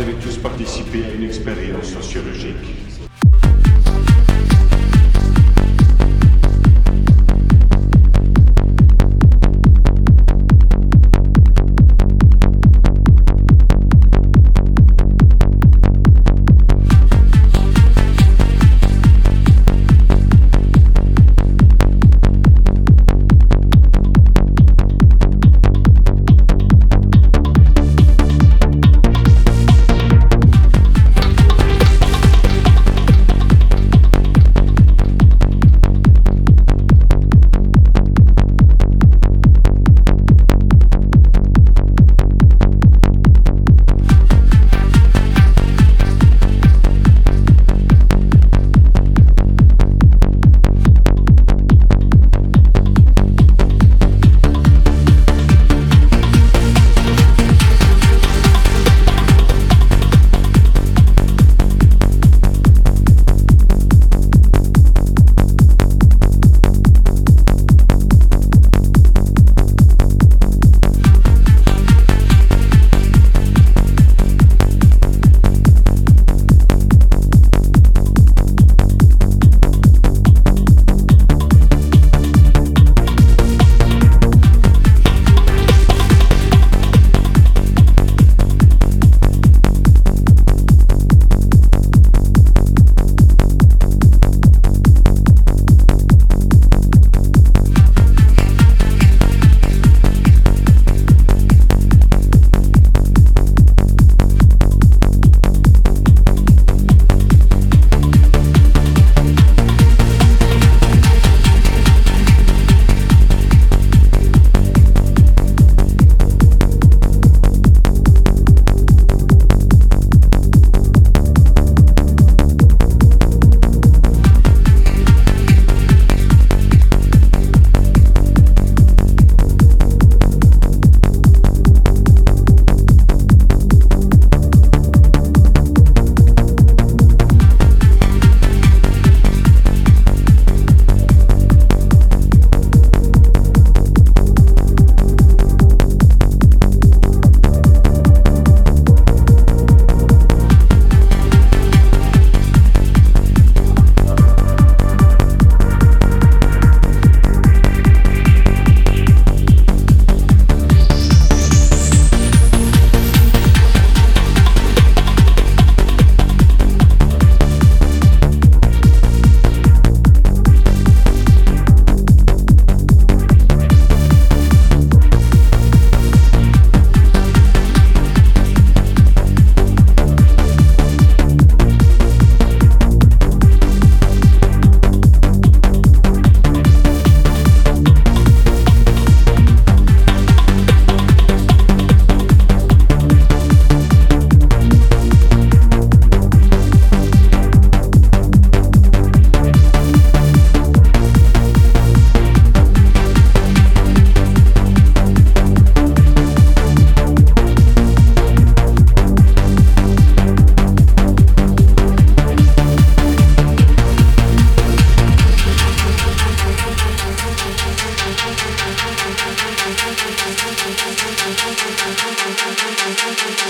Avez tous participé à une expérience sociologique.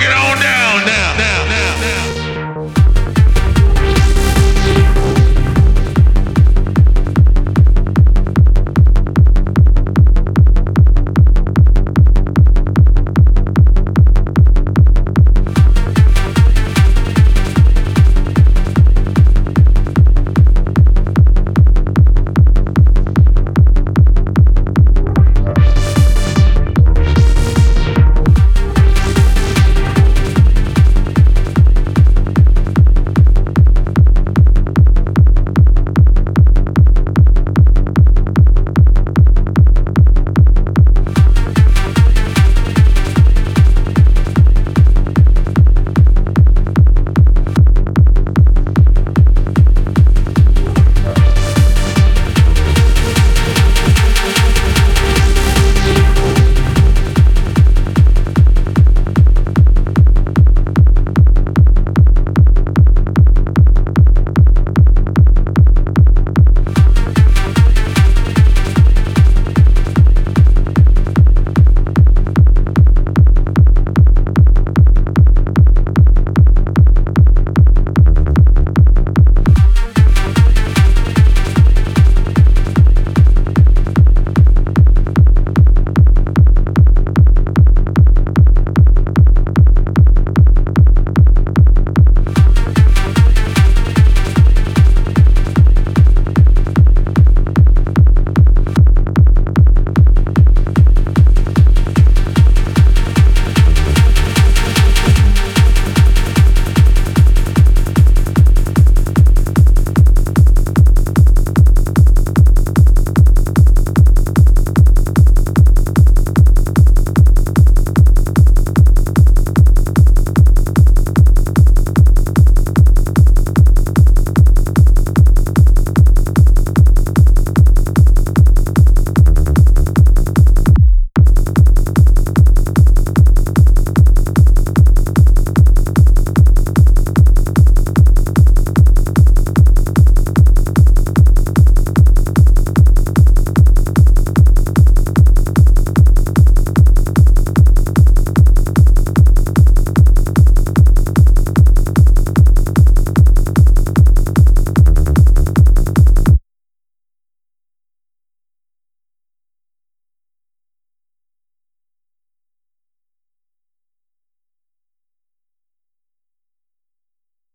It on down.